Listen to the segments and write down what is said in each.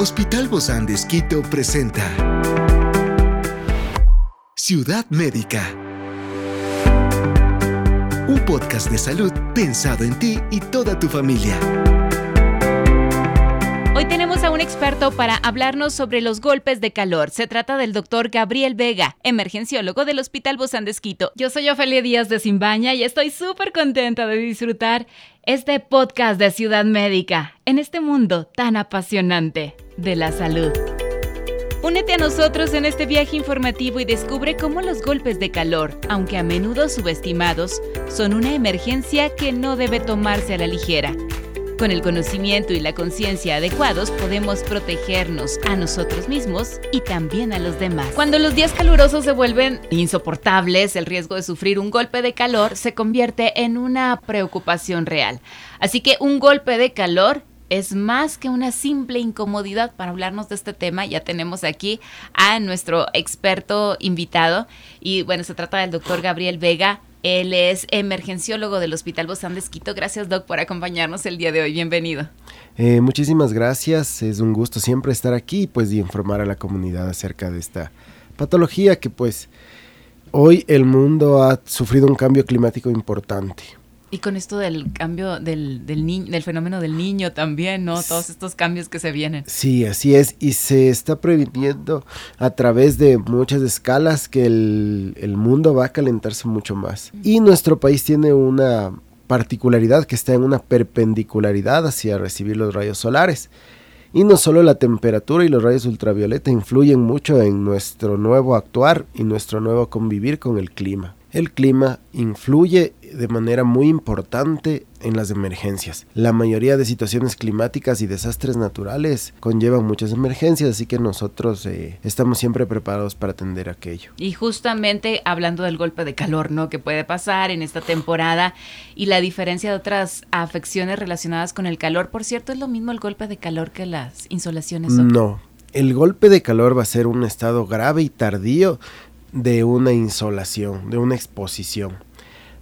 Hospital Bozán de Esquito presenta Ciudad Médica. Un podcast de salud pensado en ti y toda tu familia. Tenemos a un experto para hablarnos sobre los golpes de calor. Se trata del doctor Gabriel Vega, emergenciólogo del Hospital Bozán de Esquito. Yo soy Ofelia Díaz de Simbaña y estoy súper contenta de disfrutar este podcast de Ciudad Médica en este mundo tan apasionante de la salud. Únete a nosotros en este viaje informativo y descubre cómo los golpes de calor, aunque a menudo subestimados, son una emergencia que no debe tomarse a la ligera. Con el conocimiento y la conciencia adecuados podemos protegernos a nosotros mismos y también a los demás. Cuando los días calurosos se vuelven insoportables, el riesgo de sufrir un golpe de calor se convierte en una preocupación real. Así que un golpe de calor es más que una simple incomodidad. Para hablarnos de este tema ya tenemos aquí a nuestro experto invitado y bueno, se trata del doctor Gabriel Vega. Él es emergenciólogo del Hospital Bozán de Esquito. Gracias, Doc, por acompañarnos el día de hoy. Bienvenido. Eh, muchísimas gracias. Es un gusto siempre estar aquí pues, y informar a la comunidad acerca de esta patología que pues hoy el mundo ha sufrido un cambio climático importante. Y con esto del cambio del, del, del fenómeno del niño también, ¿no? Todos estos cambios que se vienen. Sí, así es. Y se está previniendo a través de muchas escalas que el, el mundo va a calentarse mucho más. Y nuestro país tiene una particularidad que está en una perpendicularidad hacia recibir los rayos solares. Y no solo la temperatura y los rayos ultravioleta influyen mucho en nuestro nuevo actuar y nuestro nuevo convivir con el clima. El clima influye de manera muy importante en las emergencias. La mayoría de situaciones climáticas y desastres naturales conllevan muchas emergencias, así que nosotros eh, estamos siempre preparados para atender aquello. Y justamente hablando del golpe de calor, ¿no? Que puede pasar en esta temporada y la diferencia de otras afecciones relacionadas con el calor. Por cierto, ¿es lo mismo el golpe de calor que las insolaciones? No. El golpe de calor va a ser un estado grave y tardío de una insolación, de una exposición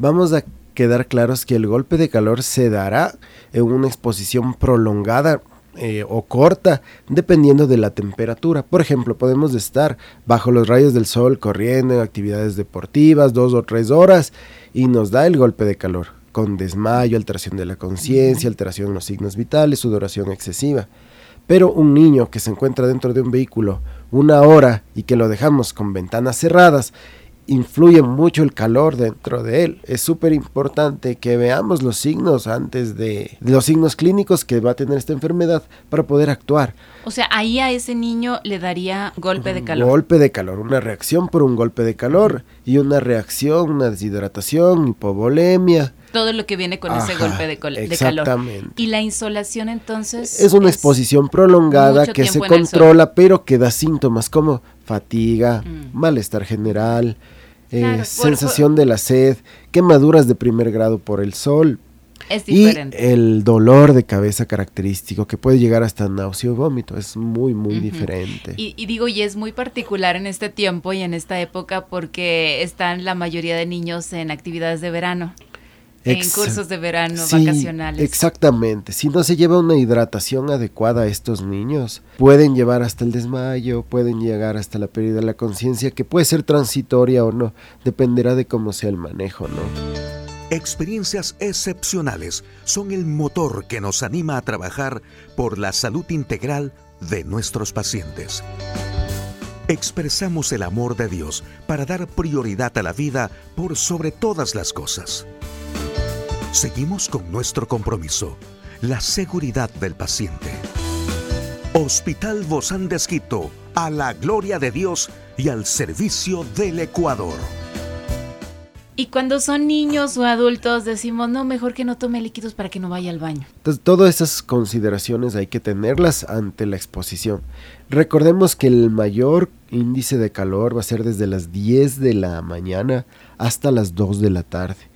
vamos a quedar claros que el golpe de calor se dará en una exposición prolongada eh, o corta dependiendo de la temperatura. Por ejemplo, podemos estar bajo los rayos del sol corriendo en actividades deportivas dos o tres horas y nos da el golpe de calor con desmayo, alteración de la conciencia, alteración en los signos vitales, sudoración excesiva. Pero un niño que se encuentra dentro de un vehículo una hora y que lo dejamos con ventanas cerradas influye mucho el calor dentro de él. Es súper importante que veamos los signos antes de, los signos clínicos que va a tener esta enfermedad para poder actuar. O sea, ahí a ese niño le daría golpe de calor. Golpe de calor, una reacción por un golpe de calor y una reacción, una deshidratación, hipovolemia. Todo lo que viene con ese golpe de, calor. Exactamente. Y la insolación entonces... Es una exposición prolongada que se controla, pero que da síntomas como fatiga, mm. malestar general, eh, sensación de la sed, quemaduras de primer grado por el sol. Es diferente. Y el dolor de cabeza característico que puede llegar hasta náusea o vómito. Es muy, muy diferente. Y, y, digo, y es muy particular en este tiempo y en esta época porque están la mayoría de niños en actividades de verano en cursos de verano vacacionales. Exactamente. Si no se lleva una hidratación adecuada a estos niños, pueden llevar hasta el desmayo, pueden llegar hasta la pérdida de la conciencia, que puede ser transitoria o no, dependerá de cómo sea el manejo, ¿no? Experiencias excepcionales son el motor que nos anima a trabajar por la salud integral de nuestros pacientes. Expresamos el amor de Dios para dar prioridad a la vida por sobre todas las cosas. Seguimos con nuestro compromiso, la seguridad del paciente. Hospital Bozán de Esquito, a la gloria de Dios y al servicio del Ecuador. Y cuando son niños o adultos decimos, no, mejor que no tome líquidos para que no vaya al baño. Entonces, todas esas consideraciones hay que tenerlas ante la exposición. Recordemos que el mayor índice de calor va a ser desde las 10 de la mañana hasta las 2 de la tarde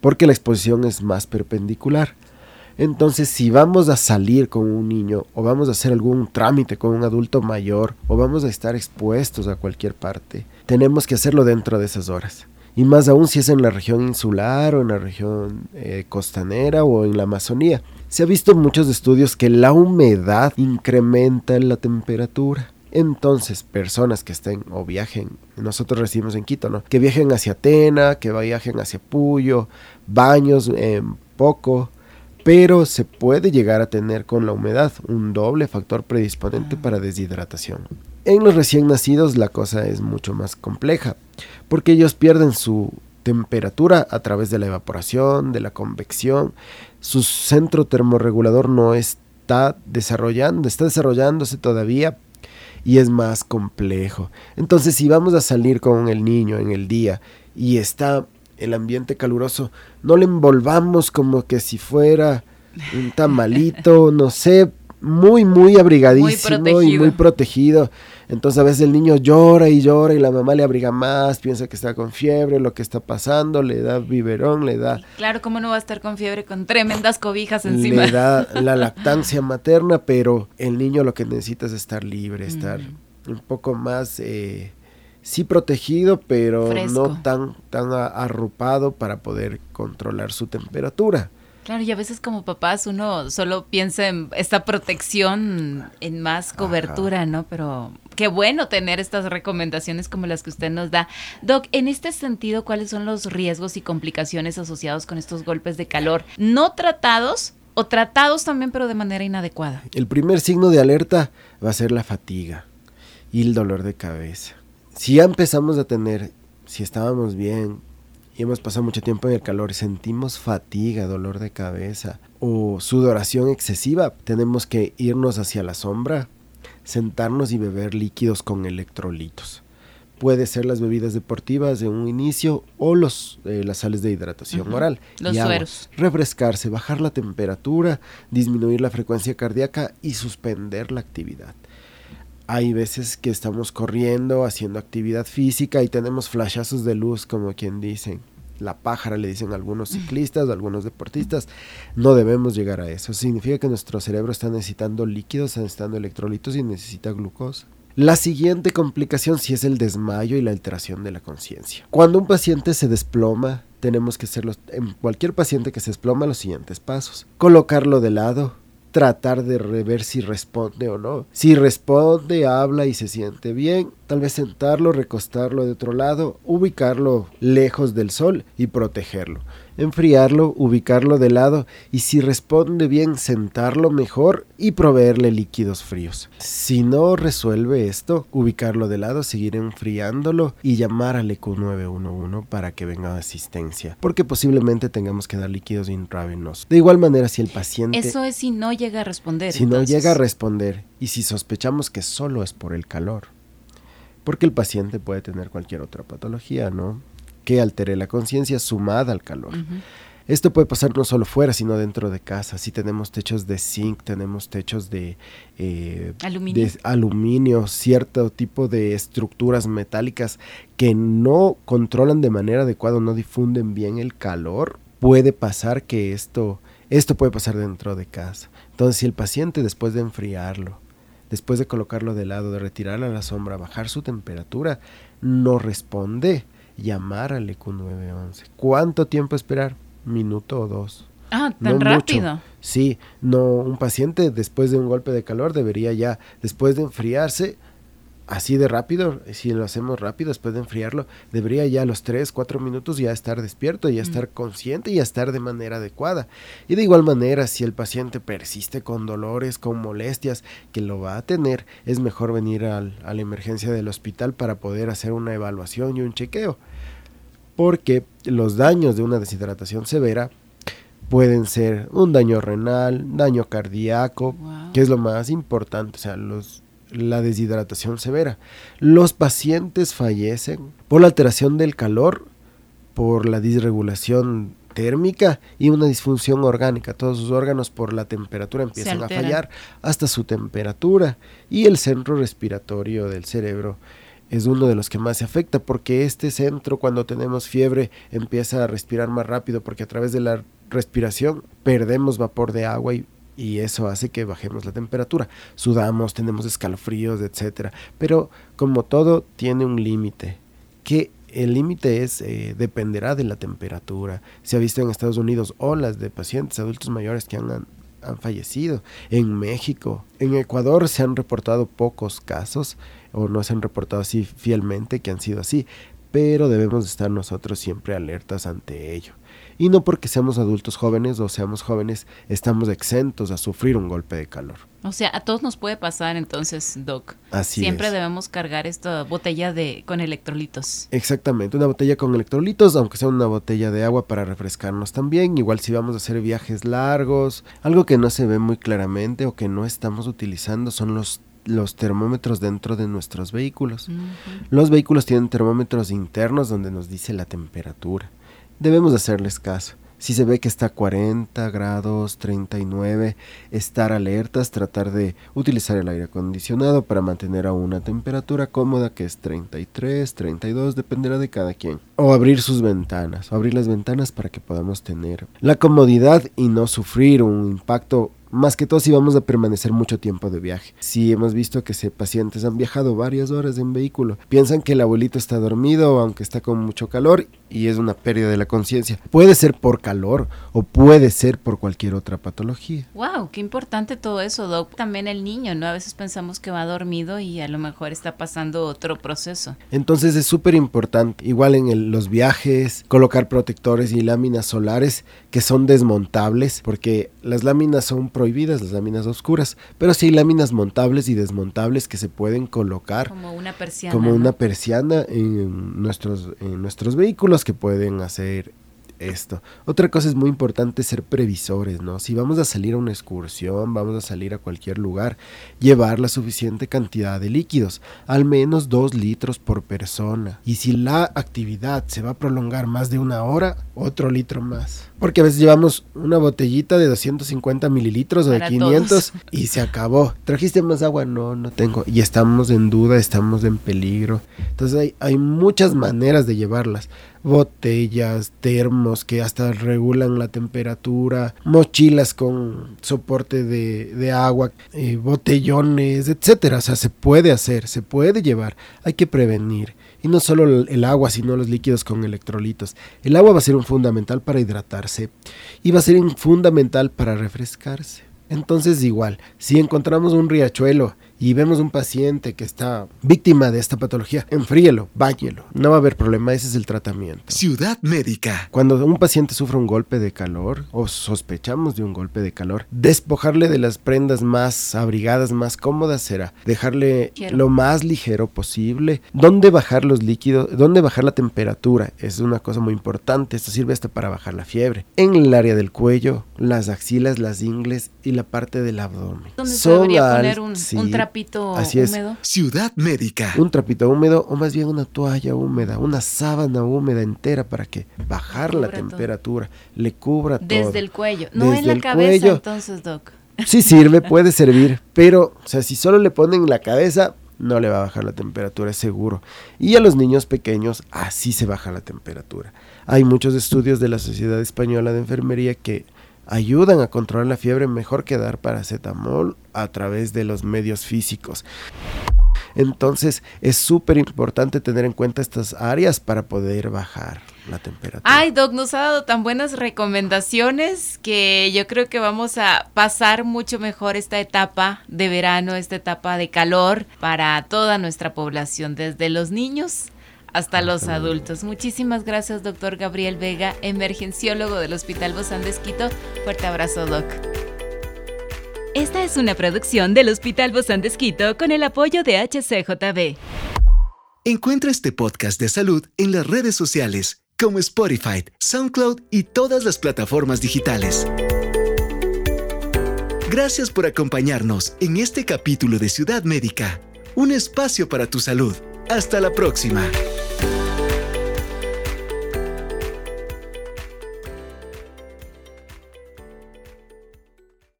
porque la exposición es más perpendicular. Entonces, si vamos a salir con un niño o vamos a hacer algún trámite con un adulto mayor o vamos a estar expuestos a cualquier parte, tenemos que hacerlo dentro de esas horas. y más aún si es en la región insular o en la región eh, costanera o en la Amazonía. Se ha visto en muchos estudios que la humedad incrementa la temperatura. Entonces, personas que estén o viajen, nosotros recibimos en Quito, ¿no? Que viajen hacia Atena, que viajen hacia Puyo, baños en poco, pero se puede llegar a tener con la humedad un doble factor predisponente para deshidratación. En los recién nacidos la cosa es mucho más compleja, porque ellos pierden su temperatura a través de la evaporación, de la convección, su centro termorregulador no está desarrollando, está desarrollándose todavía y es más complejo. Entonces, si vamos a salir con el niño en el día y está el ambiente caluroso, no le envolvamos como que si fuera un tamalito, no sé, muy, muy abrigadísimo y muy protegido. Entonces a veces el niño llora y llora y la mamá le abriga más, piensa que está con fiebre, lo que está pasando, le da biberón, le da... Claro, ¿cómo no va a estar con fiebre con tremendas cobijas encima? Le da la lactancia materna, pero el niño lo que necesita es estar libre, estar mm. un poco más... Eh, sí protegido, pero no tan, tan arrupado para poder controlar su temperatura. Claro, y a veces como papás uno solo piensa en esta protección, en más cobertura, ¿no? Pero qué bueno tener estas recomendaciones como las que usted nos da. Doc, en este sentido, ¿cuáles son los riesgos y complicaciones asociados con estos golpes de calor no tratados o tratados también, pero de manera inadecuada? El primer signo de alerta va a ser la fatiga y el dolor de cabeza. Si ya empezamos a tener, si estábamos bien, y hemos pasado mucho tiempo en el calor, sentimos fatiga, dolor de cabeza o sudoración excesiva, tenemos que irnos hacia la sombra, sentarnos y beber líquidos con electrolitos. Puede ser las bebidas deportivas de un inicio o los, eh, las sales de hidratación oral. Los sueros. Refrescarse, bajar la temperatura, disminuir la frecuencia cardíaca y suspender la actividad hay veces que estamos corriendo, haciendo actividad física y tenemos flashazos de luz, como quien dicen. La pájara le dicen algunos ciclistas algunos deportistas. No debemos llegar a eso. Significa que nuestro cerebro está necesitando líquidos, está necesitando electrolitos y necesita glucosa. La siguiente complicación sí es el desmayo y la alteración de la conciencia. Cuando un paciente se desploma, tenemos que hacer en cualquier paciente que se desploma los siguientes pasos. Colocarlo de lado, tratar de ver si responde o no. Si responde, habla y se siente bien, tal vez sentarlo, recostarlo de otro lado, ubicarlo lejos del sol y protegerlo enfriarlo, ubicarlo de lado y si responde bien sentarlo mejor y proveerle líquidos fríos. Si no resuelve esto, ubicarlo de lado, seguir enfriándolo y llamar al EQ 911 para que venga asistencia, porque posiblemente tengamos que dar líquidos intravenosos. De igual manera, si el paciente... Eso es si no llega a responder. Si no llega a responder y si sospechamos que solo es por el calor porque el paciente puede tener cualquier otra patología, ¿no? Que altere la conciencia sumada al calor. Esto puede pasar no solo fuera, sino dentro de casa. Si tenemos techos de zinc, tenemos techos de, eh, ¿Aluminio? de aluminio, cierto tipo de estructuras metálicas que no controlan de manera adecuada, no difunden bien el calor, puede pasar que esto, esto puede pasar dentro de casa. Entonces, si el paciente después de enfriarlo, después de colocarlo de lado, de retirarlo a la sombra, bajar su temperatura, no responde, llamar al EQ911. ¿Cuánto tiempo esperar? Minuto o dos. Ah, tan rápido. Sí, no, un paciente después de un golpe de calor debería ya, después de enfriarse, así de rápido, si lo hacemos rápido después de enfriarlo, debería ya a los 3, 4 minutos ya estar despierto, ya estar consciente y ya estar de manera adecuada. Y de igual manera, si el paciente persiste con dolores, con molestias, que lo va a tener, es mejor venir al, a la emergencia del hospital para poder hacer una evaluación y un chequeo porque los daños de una deshidratación severa pueden ser un daño renal, daño cardíaco, que es lo más importante, o sea, los, la deshidratación severa. Los pacientes fallecen por la alteración del calor, por la disregulación térmica y una disfunción orgánica. Todos sus órganos por la temperatura empiezan a fallar hasta su temperatura y el centro respiratorio del cerebro es uno de los que más se afecta porque este centro cuando tenemos fiebre empieza a respirar más rápido porque a través de la respiración perdemos vapor de agua y, eso hace que bajemos la temperatura. Sudamos, tenemos escalofríos, etcétera. Pero como todo tiene un límite que El límite es eh, dependerá de la temperatura. Se ha visto en Estados Unidos olas de pacientes adultos mayores que han, han fallecido. En México, en Ecuador se han reportado pocos casos o no se han reportado así fielmente que han sido así, pero debemos estar nosotros siempre alertas ante ello. Y no porque seamos adultos jóvenes o seamos jóvenes estamos exentos a sufrir un golpe de calor. O sea, a todos nos puede pasar entonces, Doc. Así Siempre debemos cargar esta botella de con electrolitos. Exactamente, una botella con electrolitos, aunque sea una botella de agua para refrescarnos también. Igual si vamos a hacer viajes largos, algo que no se ve muy claramente o que no estamos utilizando son los los termómetros dentro de nuestros vehículos. Los vehículos tienen termómetros internos donde nos dice la temperatura. Debemos hacerles caso. Si se ve que está a 40 grados, 39, estar alertas, tratar de utilizar el aire acondicionado para mantener a una temperatura cómoda que es 33, 32, dependerá de cada quien. O abrir sus ventanas, o abrir las ventanas para que podamos tener la comodidad y no sufrir un impacto más que todo si vamos a permanecer mucho tiempo de viaje. Si hemos visto que se pacientes han viajado varias horas en vehículo, piensan que el abuelito está dormido aunque está con mucho calor y es una pérdida de la conciencia. Puede ser por calor o puede ser por cualquier otra patología. Wow, qué importante todo eso, Doc. También el niño, ¿no? A veces pensamos que va dormido y a lo mejor está pasando otro proceso. Entonces es súper importante, igual en los viajes, colocar protectores y láminas solares que son desmontables, porque las láminas son prohibidas, las láminas oscuras, pero sí hay láminas montables y desmontables que se pueden colocar como una persiana, como una persiana en nuestros, en nuestros vehículos que pueden hacer esto. Otra cosa es muy importante ser previsores, ¿no? Si vamos a salir a una excursión, vamos a salir a cualquier lugar, llevar la suficiente cantidad de líquidos, al menos dos litros por persona. Y si la actividad se va a prolongar más de una hora, otro litro más. Porque a veces llevamos una botellita de 250 mililitros o de 500 y se acabó. ¿Trajiste más agua? No, no tengo. Y estamos en duda, estamos en peligro. Entonces hay, hay muchas maneras de llevarlas botellas, termos que hasta regulan la temperatura, mochilas con soporte de, agua, eh, botellones, etcétera. O sea, se puede hacer, se puede llevar, hay que prevenir. Y no solo el agua, sino los líquidos con electrolitos. El agua va a ser un fundamental para hidratarse y va a ser un fundamental para refrescarse. Entonces igual, si encontramos un riachuelo y vemos un paciente que está víctima de esta patología, enfríelo, báñelo. No va a haber problema, ese es el tratamiento. Ciudad Médica. Cuando un paciente sufre un golpe de calor o sospechamos de un golpe de calor, despojarle de las prendas más abrigadas, más cómodas será dejarle lo más ligero posible. ¿Dónde bajar los líquidos? ¿Dónde bajar la temperatura? Es una cosa muy importante. Esto sirve hasta para bajar la fiebre. En el área del cuello, las axilas, las ingles y la parte del abdomen. ¿Dónde se debería poner un, un trapito Así húmedo. Ciudad médica. Un trapito húmedo o más bien una toalla húmeda, una sábana húmeda entera para que bajar la temperatura, le cubra todo. Desde el cuello, no en la cabeza entonces, Doc. Sí sirve, puede servir, pero o sea, si solo le ponen la cabeza, no le va a bajar la temperatura, es seguro. Y a los niños pequeños así se baja la temperatura. Hay muchos estudios de la Sociedad Española de Enfermería que ayudan a controlar la fiebre mejor que dar paracetamol a través de los medios físicos. Entonces es súper importante tener en cuenta estas áreas para poder bajar la temperatura. Ay, Doc, nos ha dado tan buenas recomendaciones que yo creo que vamos a pasar mucho mejor esta etapa de verano, esta etapa de calor para toda nuestra población, desde los niños hasta los adultos. Muchísimas gracias, doctor Gabriel Vega, emergenciólogo del Hospital Bozán de Esquito. Fuerte abrazo, doc. Esta es una producción del Hospital Bozán de Esquito con el apoyo de HCJB. Encuentra este podcast de salud en las redes sociales como Spotify, SoundCloud y todas las plataformas digitales. Gracias por acompañarnos en este capítulo de Ciudad Médica, un espacio para tu salud. Hasta la próxima.